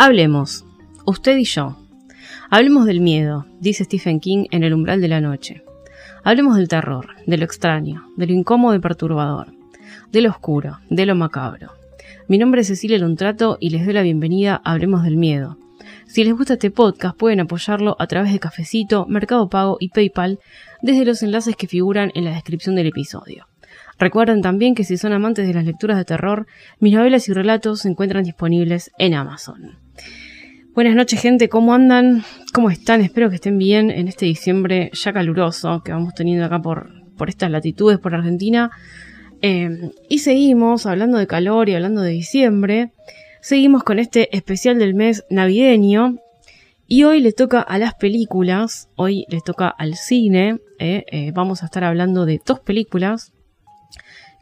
Hablemos, usted y yo. Hablemos del miedo, dice Stephen King en El umbral de la noche. Hablemos del terror, de lo extraño, de lo incómodo y perturbador, de lo oscuro, de lo macabro. Mi nombre es Cecilia Luntrato y les doy la bienvenida a Hablemos del Miedo. Si les gusta este podcast pueden apoyarlo a través de Cafecito, Mercado Pago y PayPal desde los enlaces que figuran en la descripción del episodio. Recuerden también que si son amantes de las lecturas de terror, mis novelas y relatos se encuentran disponibles en Amazon. Buenas noches gente, ¿cómo andan? ¿Cómo están? Espero que estén bien en este diciembre ya caluroso que vamos teniendo acá por, por estas latitudes, por Argentina. Eh, y seguimos hablando de calor y hablando de diciembre. Seguimos con este especial del mes navideño. Y hoy le toca a las películas, hoy les toca al cine. Eh, eh, vamos a estar hablando de dos películas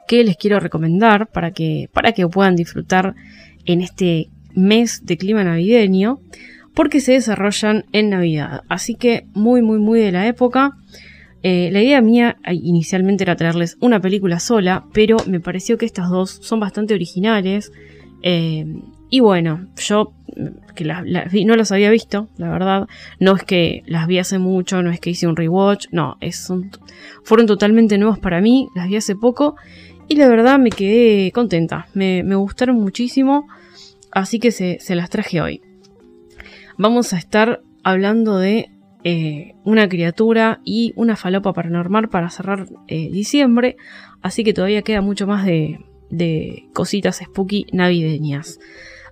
que les quiero recomendar para que, para que puedan disfrutar en este mes de clima navideño, porque se desarrollan en Navidad. Así que muy, muy, muy de la época. Eh, la idea mía inicialmente era traerles una película sola, pero me pareció que estas dos son bastante originales. Eh, y bueno, yo que no las había visto, la verdad. No es que las vi hace mucho, no es que hice un rewatch, no, es, fueron totalmente nuevas para mí, las vi hace poco y la verdad me quedé contenta, me, gustaron muchísimo, así que se, las traje hoy. Vamos a estar hablando de eh, una criatura y una falopa paranormal para cerrar eh, diciembre, así que todavía queda mucho más de, de cositas spooky navideñas.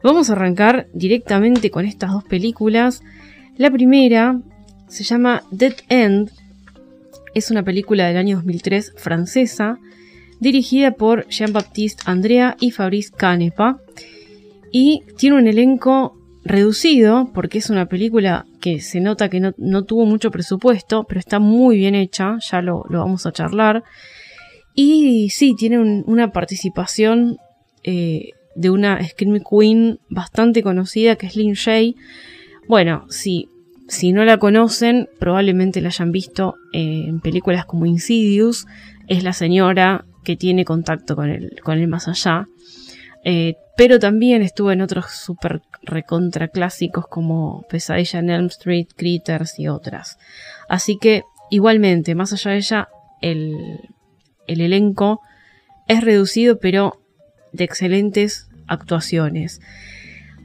Vamos a arrancar directamente con estas dos películas. La primera se llama Dead End. Es una película del año 2003 francesa dirigida por Jean-Baptiste Andrea y Fabrice Canepa. Y tiene un elenco reducido, porque es una película que se nota que no, tuvo mucho presupuesto, pero está muy bien hecha, ya lo, vamos a charlar. Y sí, tiene una participación eh, de una Scream Queen bastante conocida, que es Lin Shay. Bueno, si, si no la conocen, probablemente la hayan visto en películas como Insidious. Es la señora que tiene contacto con el, con el más allá. Eh, pero también estuvo en otros super recontra clásicos como Pesadilla en Elm Street, Critters y otras. Así que igualmente, más allá de ella, el, el elenco es reducido pero de excelentes actuaciones.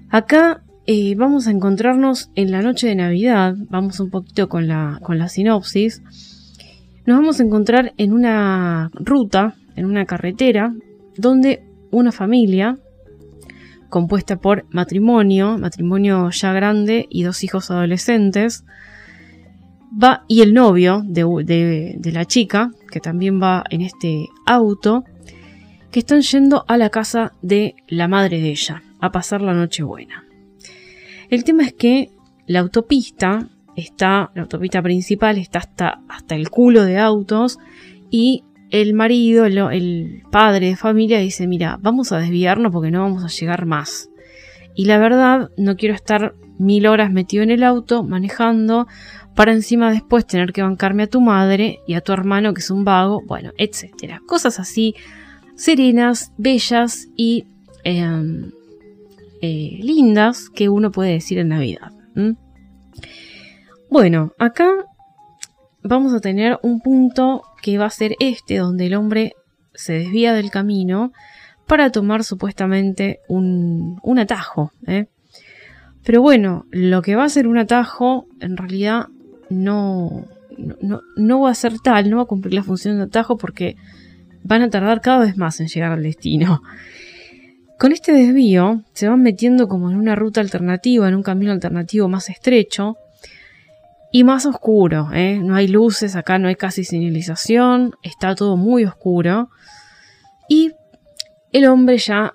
Acá eh, vamos a encontrarnos en la noche de Navidad, vamos un poquito con la, con la sinopsis. Nos vamos a encontrar en una ruta en una carretera donde una familia compuesta por matrimonio, matrimonio ya grande y dos hijos adolescentes, va y el novio de, la chica, que también va en este auto, que están yendo a la casa de la madre de ella, a pasar la noche buena. El tema es que la autopista está, la autopista principal está hasta, hasta el culo de autos y el marido, el, padre de familia dice, mira, vamos a desviarnos porque no vamos a llegar más. Y la verdad, no quiero estar mil horas metido en el auto manejando para encima después tener que bancarme a tu madre y a tu hermano que es un vago, bueno, etcétera. Cosas así serenas, bellas y em, eh, lindas que uno puede decir en Navidad. Bueno, acá vamos a tener un punto que va a ser este, donde el hombre se desvía del camino para tomar supuestamente un, atajo. ¿eh? Pero bueno, lo que va a ser un atajo en realidad no, no, no, va a ser tal, no va a cumplir la función de atajo porque van a tardar cada vez más en llegar al destino. Con este desvío se van metiendo como en una ruta alternativa, en un camino alternativo más estrecho, y más oscuro, ¿eh? no hay luces, acá no hay casi señalización, está todo muy oscuro. Y el hombre ya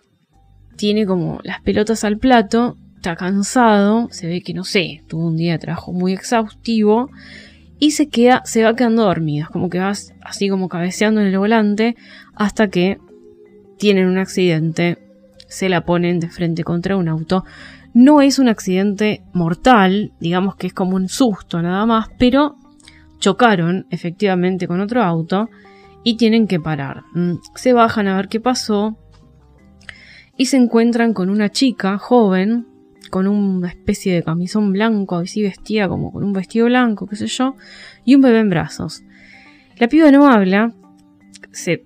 tiene como las pelotas al plato, está cansado, se ve que no sé, tuvo un día de trabajo muy exhaustivo y se queda, se va quedando dormido, como que va así como cabeceando en el volante hasta que tienen un accidente, se la ponen de frente contra un auto no es un accidente mortal, digamos que es como un susto nada más, pero chocaron efectivamente con otro auto y tienen que parar. Mm, se bajan a ver qué pasó y se encuentran con una chica joven con una especie de camisón blanco, así vestida como con un vestido blanco, qué sé yo, y un bebé en brazos. La piba no habla,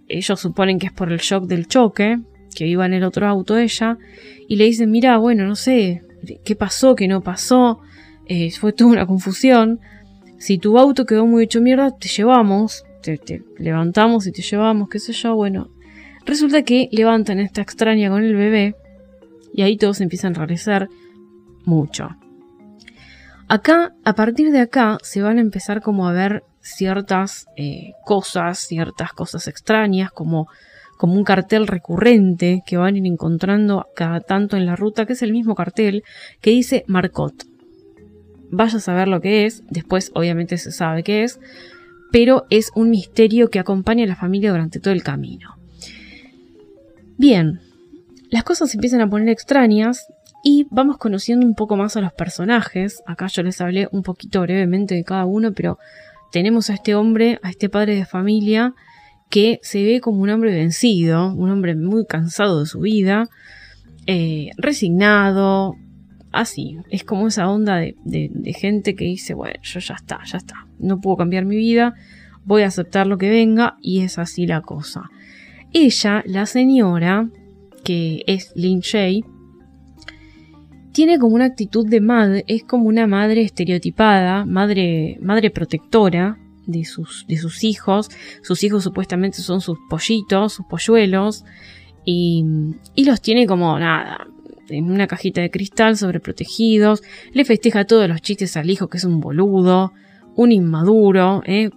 ellos suponen que es por el shock del choque, que iba en el otro auto ella, y le dicen, mira, bueno, no sé, qué pasó, qué no pasó, eh, fue toda una confusión. Si tu auto quedó muy hecho mierda, te llevamos, te, levantamos y te llevamos, qué sé yo, bueno. Resulta que levantan esta extraña con el bebé, y ahí todos empiezan a enrarecer mucho. Acá, a partir de acá, se van a empezar como a ver ciertas eh, cosas, ciertas cosas extrañas, como, como un cartel recurrente que van a ir encontrando cada tanto en la ruta, que es el mismo cartel que dice Marcot. Vaya a saber lo que es, después obviamente se sabe qué es, pero es un misterio que acompaña a la familia durante todo el camino. Bien, las cosas empiezan a poner extrañas y vamos conociendo un poco más a los personajes. Acá yo les hablé un poquito brevemente de cada uno, pero tenemos a este hombre, a este padre de familia, que se ve como un hombre vencido, un hombre muy cansado de su vida, eh, resignado, así. Es como esa onda de, gente que dice, bueno, yo ya está, ya está, no puedo cambiar mi vida, voy a aceptar lo que venga y es así la cosa. Ella, la señora, que es Lin Shay, tiene como una actitud de madre, es como una madre estereotipada, madre, madre protectora de sus, de sus hijos. Sus hijos supuestamente son sus pollitos, sus polluelos, y, y los tiene como nada, en una cajita de cristal sobreprotegidos. Le festeja todos los chistes al hijo, que es un boludo, un inmaduro, ¿eh?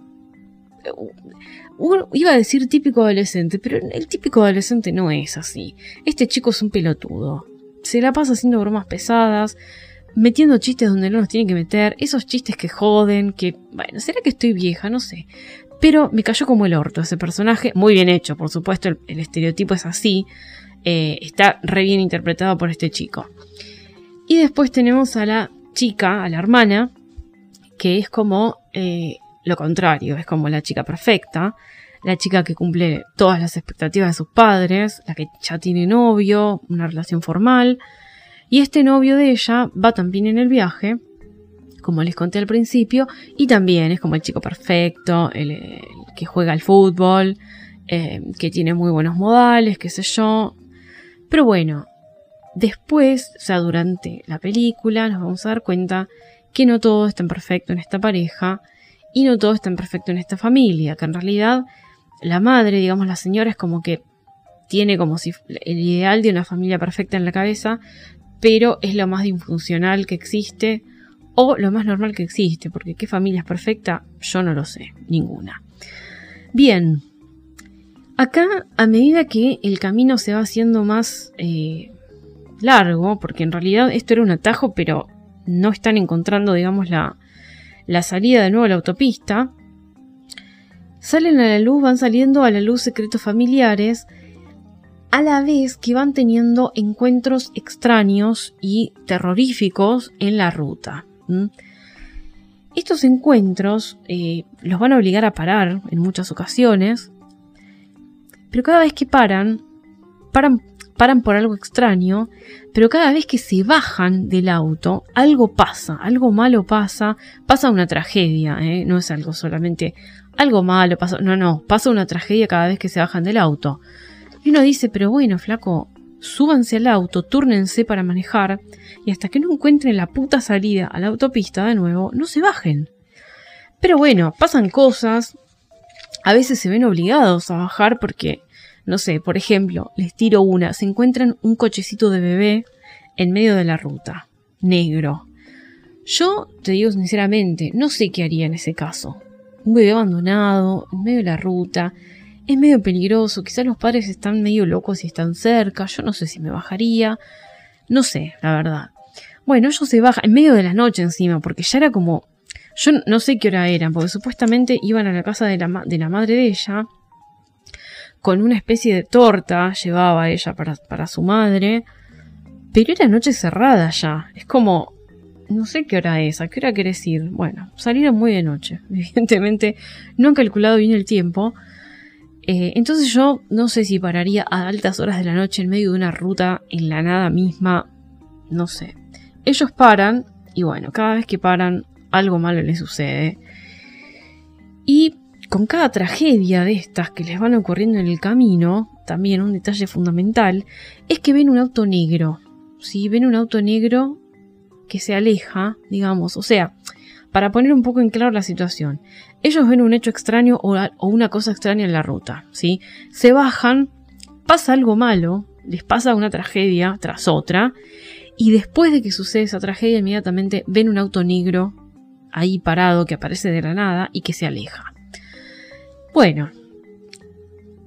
iba a decir típico adolescente, pero el típico adolescente no es así. Este chico es un pelotudo se la pasa haciendo bromas pesadas, metiendo chistes donde no los tiene que meter, esos chistes que joden, que, bueno, será que estoy vieja, no sé. Pero me cayó como el orto ese personaje, muy bien hecho, por supuesto, el, estereotipo es así, eh, está re bien interpretado por este chico. Y después tenemos a la chica, a la hermana, que es como eh, lo contrario, es como la chica perfecta, la chica que cumple todas las expectativas de sus padres, la que ya tiene novio, una relación formal, y este novio de ella va también en el viaje, como les conté al principio, y también es como el chico perfecto, el, que juega al fútbol, eh, que tiene muy buenos modales, qué sé yo. Pero bueno, después, o sea, durante la película, nos vamos a dar cuenta que no todo es tan perfecto en esta pareja y no todo es tan perfecto en esta familia, que en realidad la madre, digamos, la señora es como que tiene como si el ideal de una familia perfecta en la cabeza, pero es lo más disfuncional que existe o lo más normal que existe, porque qué familia es perfecta, yo no lo sé, ninguna. Bien, acá a medida que el camino se va haciendo más eh, largo, porque en realidad esto era un atajo, pero no están encontrando, digamos, la, la salida de nuevo a la autopista, salen a la luz, van saliendo a la luz secretos familiares, a la vez que van teniendo encuentros extraños y terroríficos en la ruta. Estos encuentros eh, los van a obligar a parar en muchas ocasiones, pero cada vez que paran, paran, paran por algo extraño, pero cada vez que se bajan del auto, algo pasa, algo malo pasa, pasa una tragedia, ¿eh? no es algo solamente algo malo pasó. No, no, pasa una tragedia cada vez que se bajan del auto. Y uno dice, pero bueno, flaco, súbanse al auto, túrnense para manejar, y hasta que no encuentren la puta salida a la autopista de nuevo, no se bajen. Pero bueno, pasan cosas, a veces se ven obligados a bajar porque, no sé, por ejemplo, les tiro una, se encuentran un cochecito de bebé en medio de la ruta, negro. Yo, te digo sinceramente, no sé qué haría en ese caso un bebé abandonado, en medio de la ruta. Es medio peligroso, quizás los padres están medio locos y están cerca, yo no sé si me bajaría, no sé, la verdad. Bueno, ellos se bajan en medio de la noche encima, porque ya era como... Yo no sé qué hora eran, porque supuestamente iban a la casa de la, de la madre de ella, con una especie de torta llevaba ella para, para su madre, pero era noche cerrada ya. Es como, no sé qué hora es, a qué hora querés ir. Bueno, salieron muy de noche. Evidentemente, no han calculado bien el tiempo. Eh, entonces yo no sé si pararía a altas horas de la noche en medio de una ruta en la nada misma. No sé. ellos paran y bueno, cada vez que paran algo malo les sucede. Y con cada tragedia de estas que les van ocurriendo en el camino, también un detalle fundamental, es que ven un auto negro. Si ven un auto negro que se aleja, digamos, o sea, para poner un poco en claro la situación, ellos ven un hecho extraño o, una cosa extraña en la ruta, ¿sí? Se bajan, pasa algo malo, les pasa una tragedia tras otra, y después de que sucede esa tragedia, inmediatamente ven un auto negro ahí parado que aparece de la nada y que se aleja. Bueno,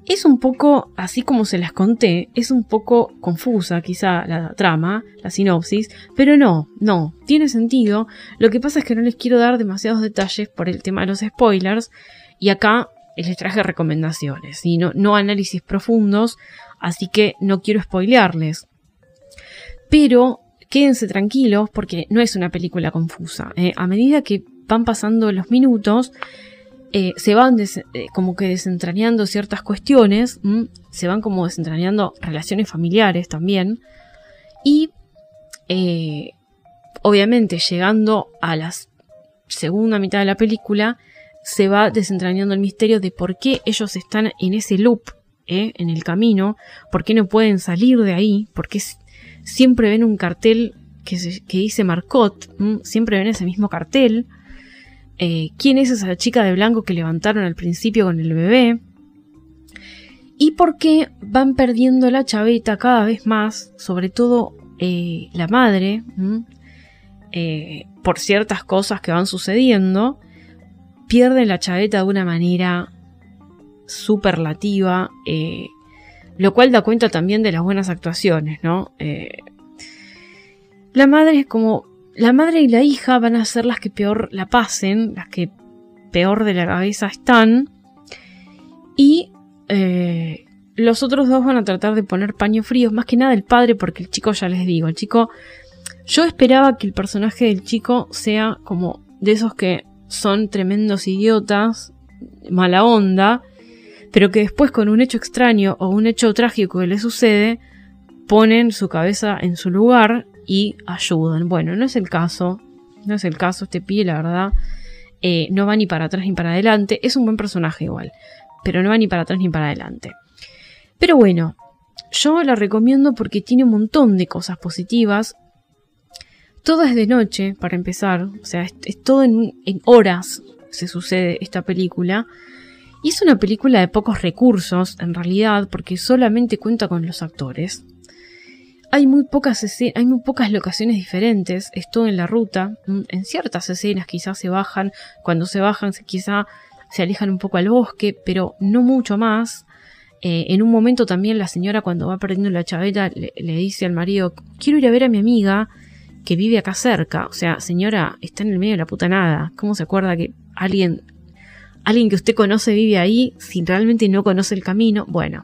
es un poco, así como se las conté, es un poco confusa quizá la trama, la sinopsis, pero no, no, tiene sentido. Lo que pasa es que no les quiero dar demasiados detalles por el tema de los spoilers y acá les traje recomendaciones y no, no análisis profundos, así que no quiero spoilearles. Pero quédense tranquilos porque no es una película confusa. ¿eh? A medida que van pasando los minutos, eh, se van eh, como que desentrañando ciertas cuestiones, se van como desentrañando relaciones familiares también. Y obviamente llegando a la segunda mitad de la película, se va desentrañando el misterio de por qué ellos están en ese loop, en el camino, por qué no pueden salir de ahí, por qué siempre ven un cartel que, dice Marcot, siempre ven ese mismo cartel. Eh, ¿Quién es esa chica de blanco que levantaron al principio con el bebé? Y por qué van perdiendo la chaveta cada vez más, sobre todo eh, la madre, eh, por ciertas cosas que van sucediendo, pierde la chaveta de una manera superlativa, lo cual da cuenta también de las buenas actuaciones, ¿no? La madre es como. La madre y la hija van a ser las que peor la pasen, las que peor de la cabeza están. Y eh, los otros dos van a tratar de poner paños fríos, más que nada el padre, porque el chico, ya les digo, el chico. Yo esperaba que el personaje del chico sea como de esos que son tremendos idiotas, mala onda, pero que después con un hecho extraño o un hecho trágico que le sucede, ponen su cabeza en su lugar y ayudan. Bueno, no es el caso, no es el caso, este pie, la verdad, eh, no va ni para atrás ni para adelante, es un buen personaje igual, pero no va ni para atrás ni para adelante. Pero bueno, yo la recomiendo porque tiene un montón de cosas positivas. Todo es de noche, para empezar, o sea, es, todo en horas se sucede esta película. Y es una película de pocos recursos, en realidad, porque solamente cuenta con los actores. Hay muy pocas hay muy pocas locaciones diferentes, es en la ruta. Mm, en ciertas escenas quizás se bajan, cuando se bajan quizá se alejan un poco al bosque, pero no mucho más. Eh, en un momento también la señora cuando va perdiendo la chaveta le, le, dice al marido, quiero ir a ver a mi amiga que vive acá cerca. O sea, señora, está en el medio de la puta nada. ¿Cómo se acuerda que alguien alguien que usted conoce vive ahí, si realmente no conoce el camino, bueno,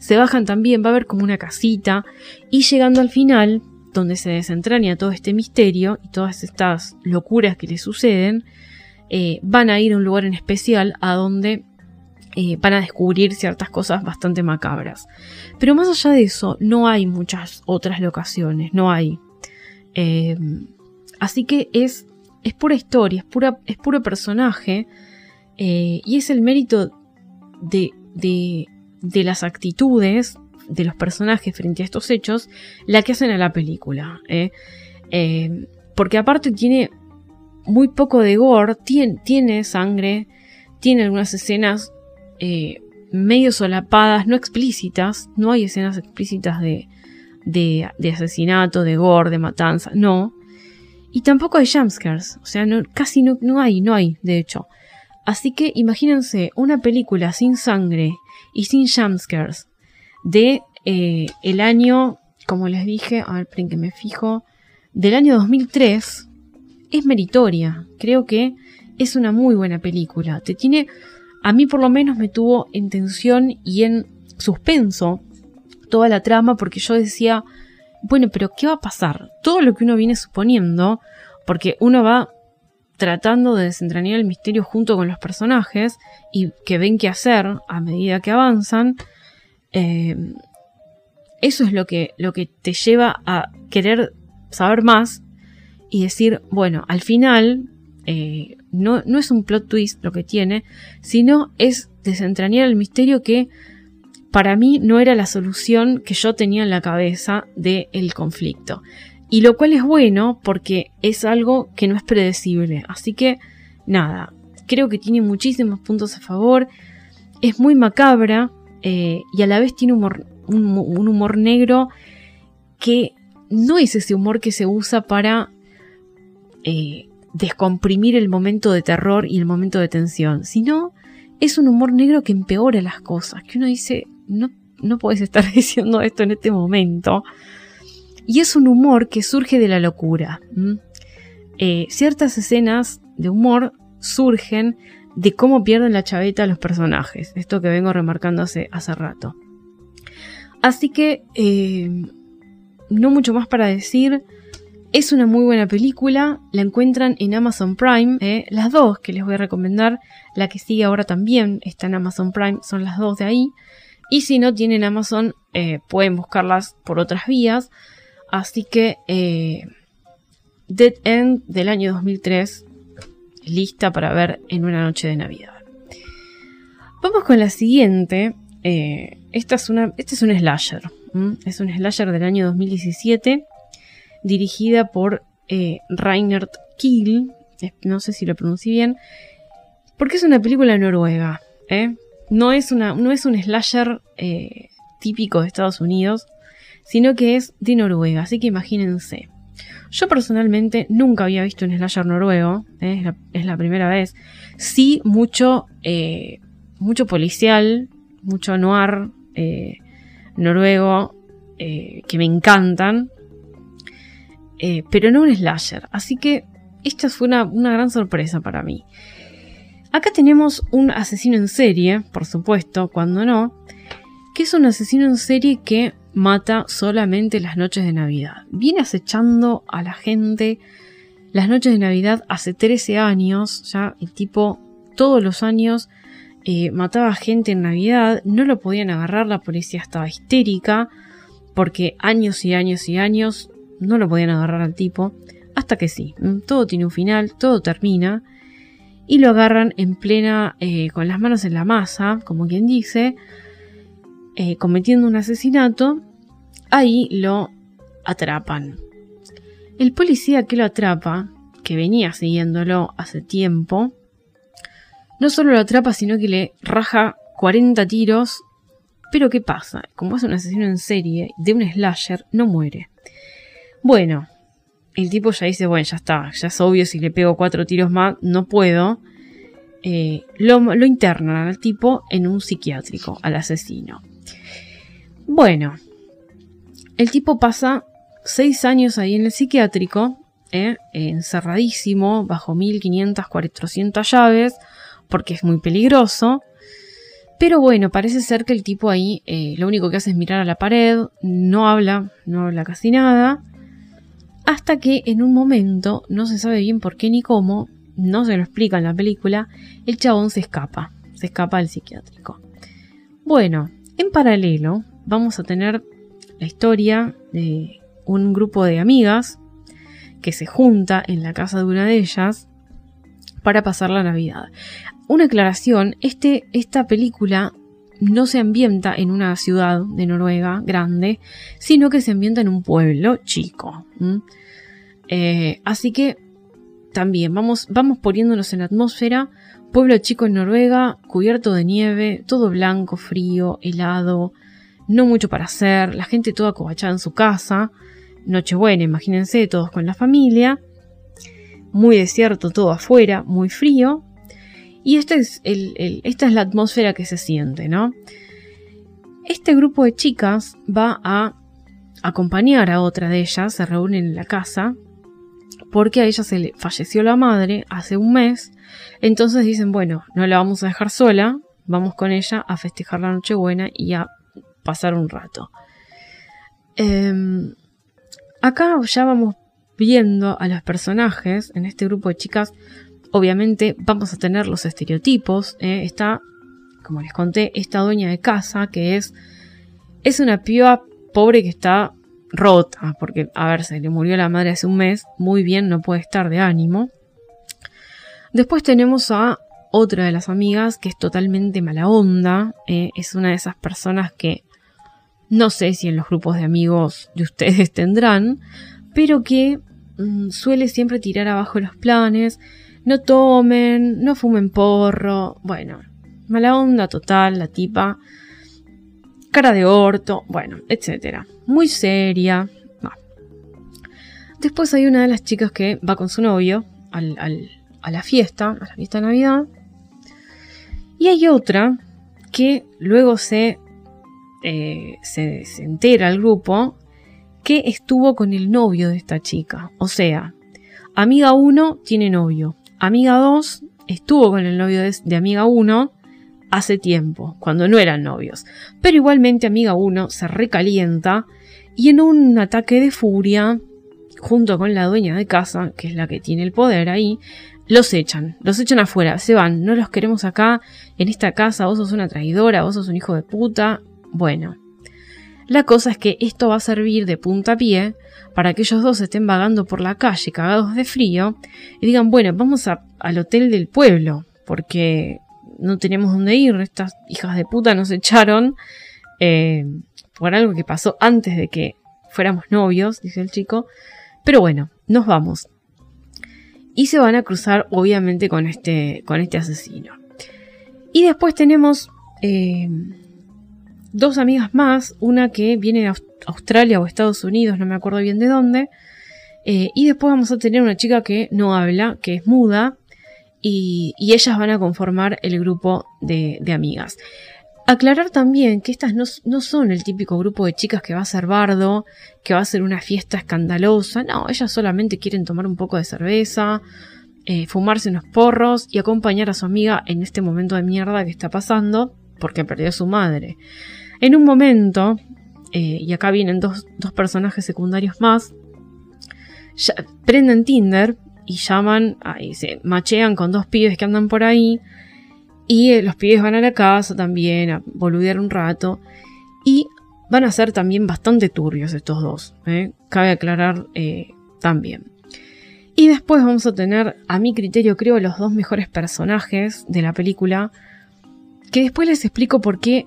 se bajan también, va a haber como una casita, y llegando al final, donde se desentraña todo este misterio y todas estas locuras que le suceden, eh, van a ir a un lugar en especial a donde eh, van a descubrir ciertas cosas bastante macabras. Pero más allá de eso, no hay muchas otras locaciones, no hay. Eh, así que es, es pura historia, es, pura, es puro personaje eh, y es el mérito de, de, las actitudes de los personajes frente a estos hechos la que hacen a la película. ¿eh? Eh, porque aparte tiene muy poco de gore, tiene, tiene sangre, tiene algunas escenas medio solapadas, no explícitas, no hay escenas explícitas de, de, asesinato, de gore, de matanza, no. Y tampoco hay jumpscares, o sea, casi no, no hay, no hay, de hecho. Así que imagínense una película sin sangre y sin jumpscares de eh, el año, como les dije, a ver, que me fijo, del año 2003, es meritoria. Creo que es una muy buena película. Te tiene, a mí por lo menos me tuvo en tensión y en suspenso toda la trama porque yo decía, bueno, pero ¿qué va a pasar? Todo lo que uno viene suponiendo, porque uno va tratando de desentrañar el misterio junto con los personajes y que ven qué hacer a medida que avanzan, eh, eso es lo que, lo que te lleva a querer saber más y decir, bueno, al final eh, no, no es un plot twist lo que tiene, sino es desentrañar el misterio que para mí no era la solución que yo tenía en la cabeza del conflicto. Y lo cual es bueno porque es algo que no es predecible. Así que, nada, creo que tiene muchísimos puntos a favor. Es muy macabra eh, y a la vez tiene un, humor negro que no es ese humor que se usa para eh, descomprimir el momento de terror y el momento de tensión, sino es un humor negro que empeora las cosas, que uno dice, no, no puedes estar diciendo esto en este momento. Y es un humor que surge de la locura. Eh, ciertas escenas de humor surgen de cómo pierden la chaveta los personajes. Esto que vengo remarcando hace, rato. Así que, eh, no mucho más para decir. Es una muy buena película, la encuentran en Amazon Prime, eh, las dos que les voy a recomendar, la que sigue ahora también está en Amazon Prime, son las dos de ahí, y si no tienen Amazon pueden buscarlas por otras vías, Así que eh, Dead End del año 2003, lista para ver en una noche de Navidad. Vamos con la siguiente. Eh, esta es una, este es un slasher. Es un slasher del año 2017, dirigida por eh, Reinhard Kiel. No sé si lo pronuncié bien. Porque es una película noruega. No, es una, no es un slasher típico de Estados Unidos sino que es de Noruega, así que imagínense. Yo personalmente nunca había visto un slasher noruego, ¿eh? es, la, primera vez. Sí, mucho, eh, mucho policial, mucho noir eh, noruego, que me encantan, pero no un slasher. Así que esta fue una, una gran sorpresa para mí. Acá tenemos un asesino en serie, por supuesto, cuando no, que es un asesino en serie que mata solamente las noches de Navidad. Viene acechando a la gente las noches de Navidad hace 13 años, ya el tipo todos los años eh, mataba gente en Navidad, no lo podían agarrar, la policía estaba histérica, porque años y años y años no lo podían agarrar al tipo, hasta que sí, todo tiene un final, todo termina, y lo agarran en plena, eh, con las manos en la masa, como quien dice, eh, cometiendo un asesinato, ahí lo atrapan. El policía que lo atrapa, que venía siguiéndolo hace tiempo, no solo lo atrapa, sino que le raja 40 tiros. Pero ¿qué pasa? Como es un asesino en serie de un slasher, no muere. Bueno, el tipo ya dice, bueno, ya está, ya es obvio, si le pego cuatro tiros más, no puedo. Eh, lo, lo internan al tipo en un psiquiátrico, al asesino. Bueno, el tipo pasa seis años ahí en el psiquiátrico, ¿eh? encerradísimo, bajo 1500, 400 llaves, porque es muy peligroso. Pero bueno, parece ser que el tipo ahí eh, lo único que hace es mirar a la pared, no habla, no habla casi nada. Hasta que en un momento, no se sabe bien por qué ni cómo, no se lo explica en la película, el chabón se escapa, se escapa del psiquiátrico. Bueno, en paralelo, vamos a tener la historia de un grupo de amigas que se junta en la casa de una de ellas para pasar la Navidad. Una aclaración, este, esta película no se ambienta en una ciudad de Noruega grande, sino que se ambienta en un pueblo chico. Eh, así que también vamos, vamos poniéndonos en la atmósfera. Pueblo chico en Noruega, cubierto de nieve, todo blanco, frío, helado, no mucho para hacer, la gente toda cobachada en su casa, Nochebuena, imagínense, todos con la familia, muy desierto todo afuera, muy frío, y esta es, esta es la atmósfera que se siente, ¿no? Este grupo de chicas va a acompañar a otra de ellas, se reúnen en la casa, porque a ella se le falleció la madre hace un mes, entonces dicen, bueno, no la vamos a dejar sola, vamos con ella a festejar la Nochebuena y a pasar un rato. Em, acá ya vamos viendo a los personajes en este grupo de chicas. Obviamente vamos a tener los estereotipos. ¿eh? Está, como les conté, esta dueña de casa que es, es una piba pobre que está rota, porque, a ver, se le murió la madre hace un mes, muy bien, no puede estar de ánimo. Después tenemos a otra de las amigas que es totalmente mala onda, eh, es una de esas personas que no sé si en los grupos de amigos de ustedes tendrán, pero que mm, suele siempre tirar abajo los planes, no tomen, no fumen porro, bueno, mala onda total, la tipa, cara de orto, bueno, etcétera, muy seria. Después hay una de las chicas que va con su novio a la fiesta, a la fiesta de Navidad. Y hay otra que luego se, eh, se, entera al grupo que estuvo con el novio de esta chica. O sea, amiga 1 tiene novio, amiga 2 estuvo con el novio de, amiga 1 hace tiempo, cuando no eran novios. Pero igualmente amiga 1 se recalienta y en un ataque de furia, junto con la dueña de casa, que es la que tiene el poder ahí, los echan, los echan afuera, se van, no los queremos acá, en esta casa, vos sos una traidora, vos sos un hijo de puta. Bueno, la cosa es que esto va a servir de puntapié para que ellos dos estén vagando por la calle cagados de frío y digan, bueno, vamos al hotel del pueblo, porque no tenemos dónde ir, estas hijas de puta nos echaron eh, por algo que pasó antes de que fuéramos novios, dice el chico. Pero bueno, nos vamos. Y se van a cruzar obviamente con este, con este asesino. Y después tenemos eh, dos amigas más, una que viene de Australia o Estados Unidos, no me acuerdo bien de dónde. Eh, y después vamos a tener una chica que no habla, que es muda, y, ellas van a conformar el grupo de, amigas. Aclarar también que estas no, son el típico grupo de chicas que va a ser bardo, que va a ser una fiesta escandalosa, no, ellas solamente quieren tomar un poco de cerveza, eh, fumarse unos porros y acompañar a su amiga en este momento de mierda que está pasando porque perdió a su madre. En un momento, eh, y acá vienen dos, personajes secundarios más, prenden Tinder y llaman, ahí se machean con dos pibes que andan por ahí. Y eh, los pibes van a la casa también a boludear un rato. Y van a ser también bastante turbios estos dos. ¿eh? Cabe aclarar también. Y después vamos a tener, a mi criterio, creo, los dos mejores personajes de la película. Que después les explico por qué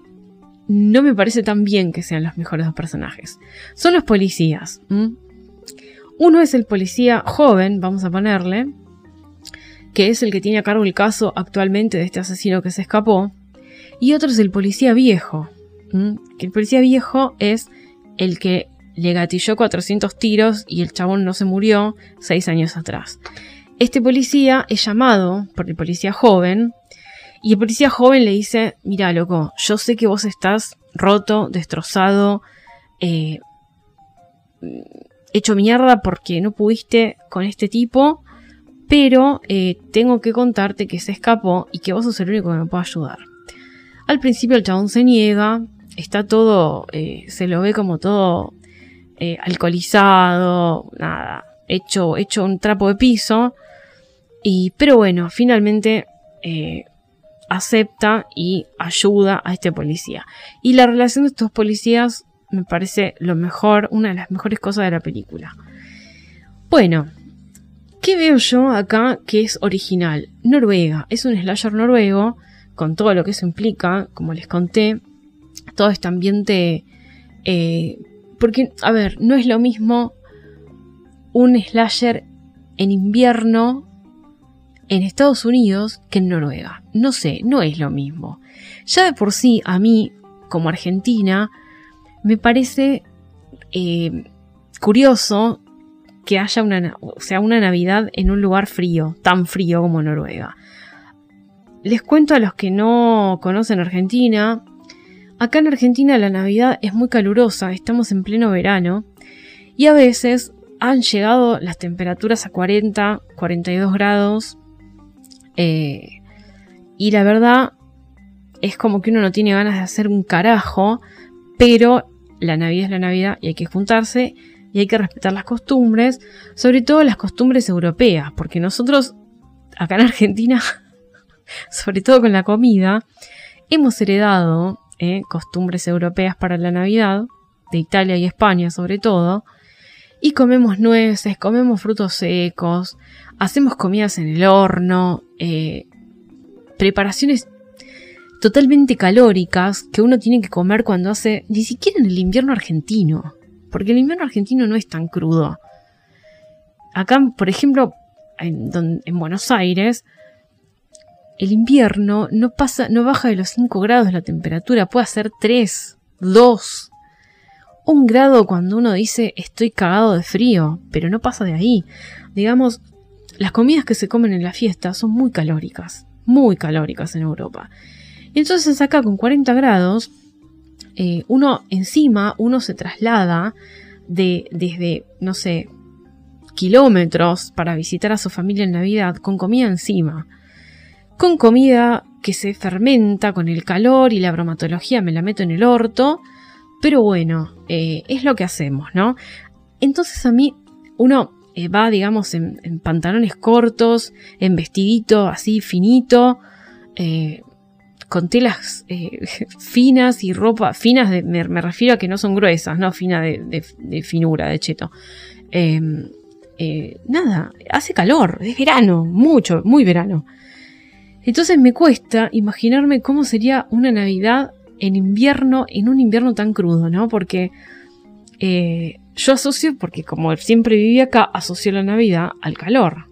no me parece tan bien que sean los mejores dos personajes. Son los policías. Uno es el policía joven, vamos a ponerle, que es el que tiene a cargo el caso actualmente de este asesino que se escapó. Y otro es el policía viejo. El policía viejo es el que le gatilló 400 tiros y el chabón no se murió seis años atrás. Este policía es llamado por el policía joven y el policía joven le dice, mira, loco, yo sé que vos estás roto, destrozado, eh, hecho mierda porque no pudiste con este tipo, pero eh, tengo que contarte que se escapó y que vos sos el único que me puede ayudar. Al principio el chabón se niega, está todo, eh, se lo ve como todo alcoholizado, nada, hecho, hecho un trapo de piso. Y, pero bueno, finalmente acepta y ayuda a este policía. Y la relación de estos policías me parece lo mejor, una de las mejores cosas de la película. Bueno, ¿qué veo yo acá que es original? Noruega, es un slasher noruego, con todo lo que eso implica, como les conté, todo este ambiente... Eh, porque, a ver, no es lo mismo un slasher en invierno en Estados Unidos que en Noruega. No sé, no es lo mismo. Ya de por sí, a mí, como argentina, me parece eh, curioso que haya una, o sea, una Navidad en un lugar frío, tan frío como Noruega. Les cuento a los que no conocen Argentina, acá en Argentina la Navidad es muy calurosa, estamos en pleno verano y a veces han llegado las temperaturas a 40, 42 grados eh, y la verdad es como que uno no tiene ganas de hacer un carajo, pero la Navidad es la Navidad y hay que juntarse y hay que respetar las costumbres, sobre todo las costumbres europeas, porque nosotros acá en Argentina, sobre todo con la comida, hemos heredado eh, costumbres europeas para la Navidad, de Italia y España sobre todo, y comemos nueces, comemos frutos secos, hacemos comidas en el horno, eh, preparaciones totalmente calóricas que uno tiene que comer cuando hace, ni siquiera en el invierno argentino, porque el invierno argentino no es tan crudo. Acá, por ejemplo, en, en Buenos Aires, el invierno no pasa, no baja de los 5 grados la temperatura, puede ser 3, 2, un grado cuando uno dice estoy cagado de frío, pero no pasa de ahí. Digamos, las comidas que se comen en la fiesta son muy calóricas, muy calóricas en Europa. Y entonces acá con 40 grados, eh, uno encima, uno se traslada de, desde, no sé, kilómetros para visitar a su familia en Navidad con comida encima. Con comida que se fermenta con el calor y la bromatología me la meto en el orto pero bueno, eh, es lo que hacemos, ¿no? Entonces a mí uno eh, va, digamos, en, pantalones cortos, en vestidito así finito, eh, con telas finas y ropa finas, me, refiero a que no son gruesas, no fina de, de finura, de cheto. Em, nada, hace calor, es verano, mucho, muy verano. Entonces me cuesta imaginarme cómo sería una Navidad en invierno, en un invierno tan crudo, ¿no? Porque eh, yo asocio, porque como siempre viví acá, asocio la Navidad al calor.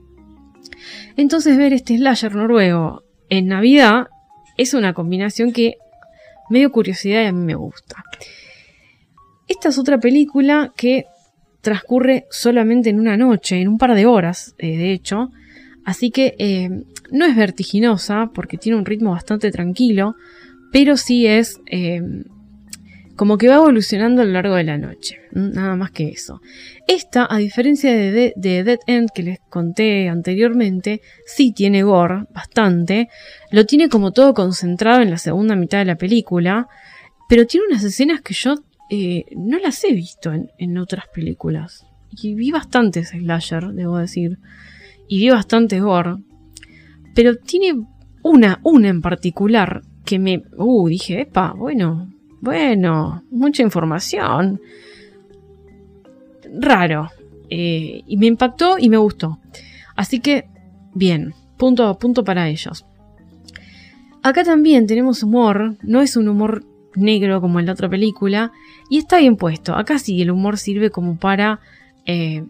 Entonces ver este slasher noruego en Navidad es una combinación que me dio curiosidad y a mí me gusta. Esta es otra película que transcurre solamente en una noche, en un par de horas, eh, de hecho. Así que eh, no es vertiginosa porque tiene un ritmo bastante tranquilo pero sí es eh, como que va evolucionando a lo largo de la noche, nada más que eso. Esta, a diferencia de, Dead End que les conté anteriormente, sí tiene gore, bastante, lo tiene como todo concentrado en la segunda mitad de la película, pero tiene unas escenas que yo eh, no las he visto en, en otras películas. Y vi bastantes slasher, debo decir, y vi bastante gore, pero tiene una, una en particular que me... Uh, dije, epa, bueno, bueno, mucha información. Raro. Eh, y me impactó y me gustó. Así que, bien, punto, punto para ellos. Acá también tenemos humor, no es un humor negro como en la otra película, y está bien puesto. Acá sí el humor sirve como para, eh,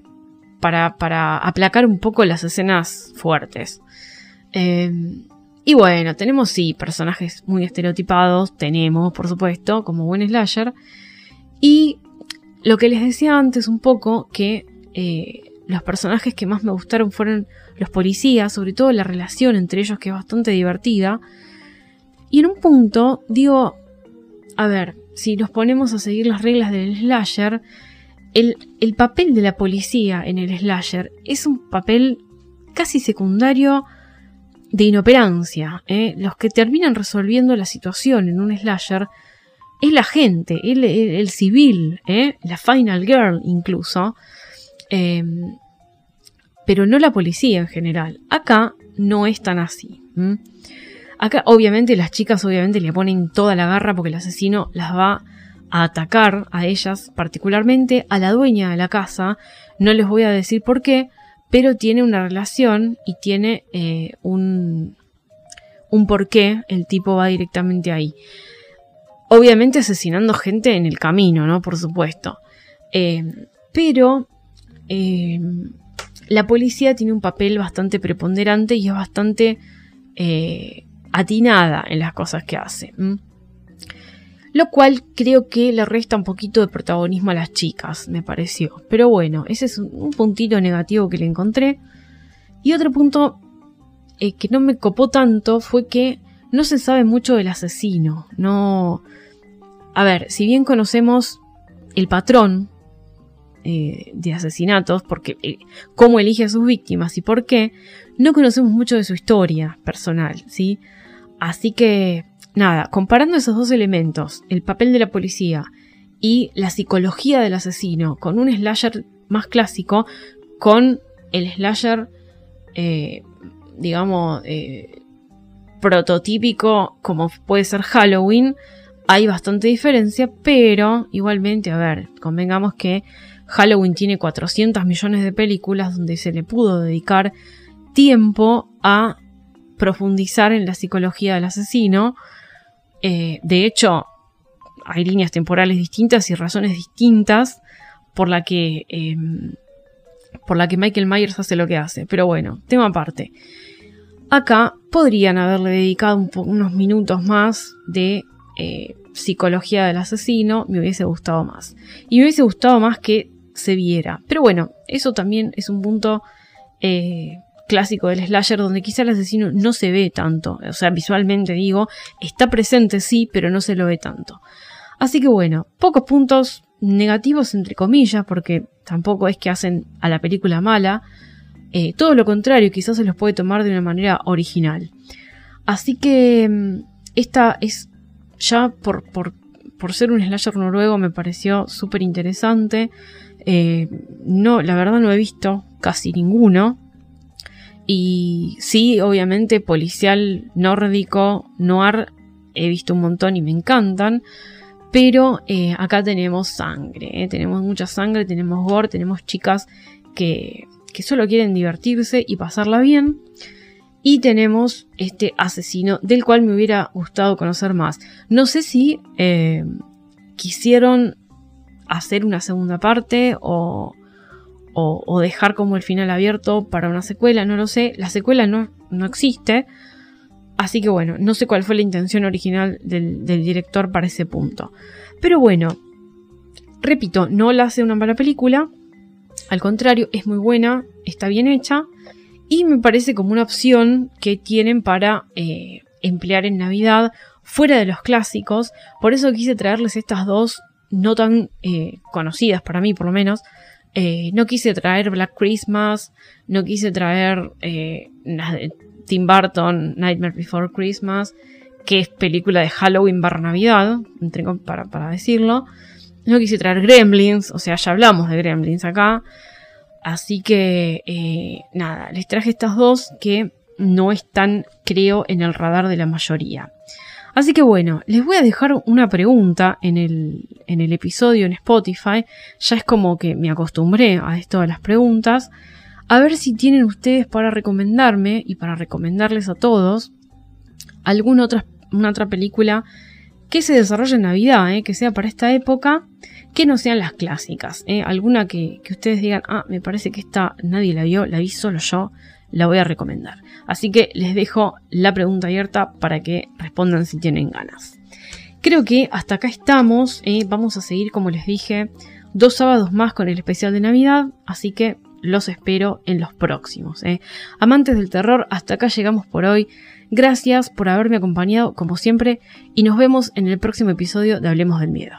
para, para aplacar un poco las escenas fuertes. Eh, y bueno, tenemos sí personajes muy estereotipados, tenemos por supuesto como buen slasher. Y lo que les decía antes un poco, que eh, los personajes que más me gustaron fueron los policías, sobre todo la relación entre ellos que es bastante divertida. Y en un punto digo, a ver, si nos ponemos a seguir las reglas del slasher, el, el papel de la policía en el slasher es un papel casi secundario de inoperancia. ¿eh? Los que terminan resolviendo la situación en un slasher es la gente, el, civil, ¿eh? la final girl incluso, em, pero no la policía en general. Acá no es tan así. Acá obviamente las chicas obviamente le ponen toda la garra porque el asesino las va a atacar a ellas, particularmente a la dueña de la casa. No les voy a decir por qué, pero tiene una relación y tiene eh, un, un porqué, el tipo va directamente ahí. Obviamente asesinando gente en el camino, ¿no? Por supuesto. Eh, pero eh, la policía tiene un papel bastante preponderante y es bastante atinada en las cosas que hace lo cual creo que le resta un poquito de protagonismo a las chicas, me pareció. Pero bueno, ese es un puntito negativo que le encontré. Y otro punto eh, que no me copó tanto fue que no se sabe mucho del asesino. No. A ver, si bien conocemos el patrón eh, de asesinatos, porque eh, cómo elige a sus víctimas y por qué, no conocemos mucho de su historia personal, ¿sí? Así que nada, comparando esos dos elementos, el papel de la policía y la psicología del asesino, con un slasher más clásico, con el slasher, eh, digamos, eh, prototípico como puede ser Halloween, hay bastante diferencia, pero igualmente, a ver, convengamos que Halloween tiene 400 millones de películas donde se le pudo dedicar tiempo a profundizar en la psicología del asesino. Eh, de hecho, hay líneas temporales distintas y razones distintas por la que em, por la que Michael Myers hace lo que hace. Pero bueno, tema aparte. Acá podrían haberle dedicado unos minutos más de eh, psicología del asesino, me hubiese gustado más. Y me hubiese gustado más que se viera. Pero bueno, eso también es un punto eh, clásico del slasher donde quizá el asesino no se ve tanto. O sea, visualmente digo, está presente sí, pero no se lo ve tanto. Así que bueno, pocos puntos negativos entre comillas, porque tampoco es que hacen a la película mala. Eh, todo lo contrario, quizás se los puede tomar de una manera original. Así que mm, esta es ya por, por, ser un slasher noruego me pareció súper interesante. Eh, no, la verdad no he visto casi ninguno. Y sí, obviamente, policial nórdico, noir, he visto un montón y me encantan. Pero eh, acá tenemos sangre, ¿eh? tenemos mucha sangre, tenemos gore, tenemos chicas que, solo quieren divertirse y pasarla bien. Y tenemos este asesino del cual me hubiera gustado conocer más. No sé si eh, quisieron hacer una segunda parte o, o, dejar como el final abierto para una secuela, no lo sé. La secuela no, no existe. Así que bueno, no sé cuál fue la intención original del, director para ese punto. Pero bueno, repito, no la hace una mala película. Al contrario, es muy buena, está bien hecha. Y me parece como una opción que tienen para eh, emplear en Navidad fuera de los clásicos. Por eso quise traerles estas dos no tan eh, conocidas para mí por lo menos. Eh, no quise traer Black Christmas, no quise traer Tim Burton, Nightmare Before Christmas, que es película de Halloween barra Navidad, para, para decirlo. No quise traer Gremlins, o sea, ya hablamos de Gremlins acá. Así que, eh, nada, les traje estas dos que no están, creo, en el radar de la mayoría. Así que bueno, les voy a dejar una pregunta en el, en el episodio en Spotify. Ya es como que me acostumbré a esto de las preguntas a ver si tienen ustedes para recomendarme y para recomendarles a todos alguna otra, una otra película que se desarrolle en Navidad, eh, que sea para esta época, que no sean las clásicas. Eh, alguna que, que, ustedes digan, ah, me parece que esta nadie la vio, la vi solo yo, la voy a recomendar. Así que les dejo la pregunta abierta para que respondan si tienen ganas. Creo que hasta acá estamos, eh, vamos a seguir como les dije, dos sábados más con el especial de Navidad, así que los espero en los próximos. ¿eh? Amantes del terror, hasta acá llegamos por hoy. Gracias por haberme acompañado como siempre y nos vemos en el próximo episodio de Hablemos del Miedo.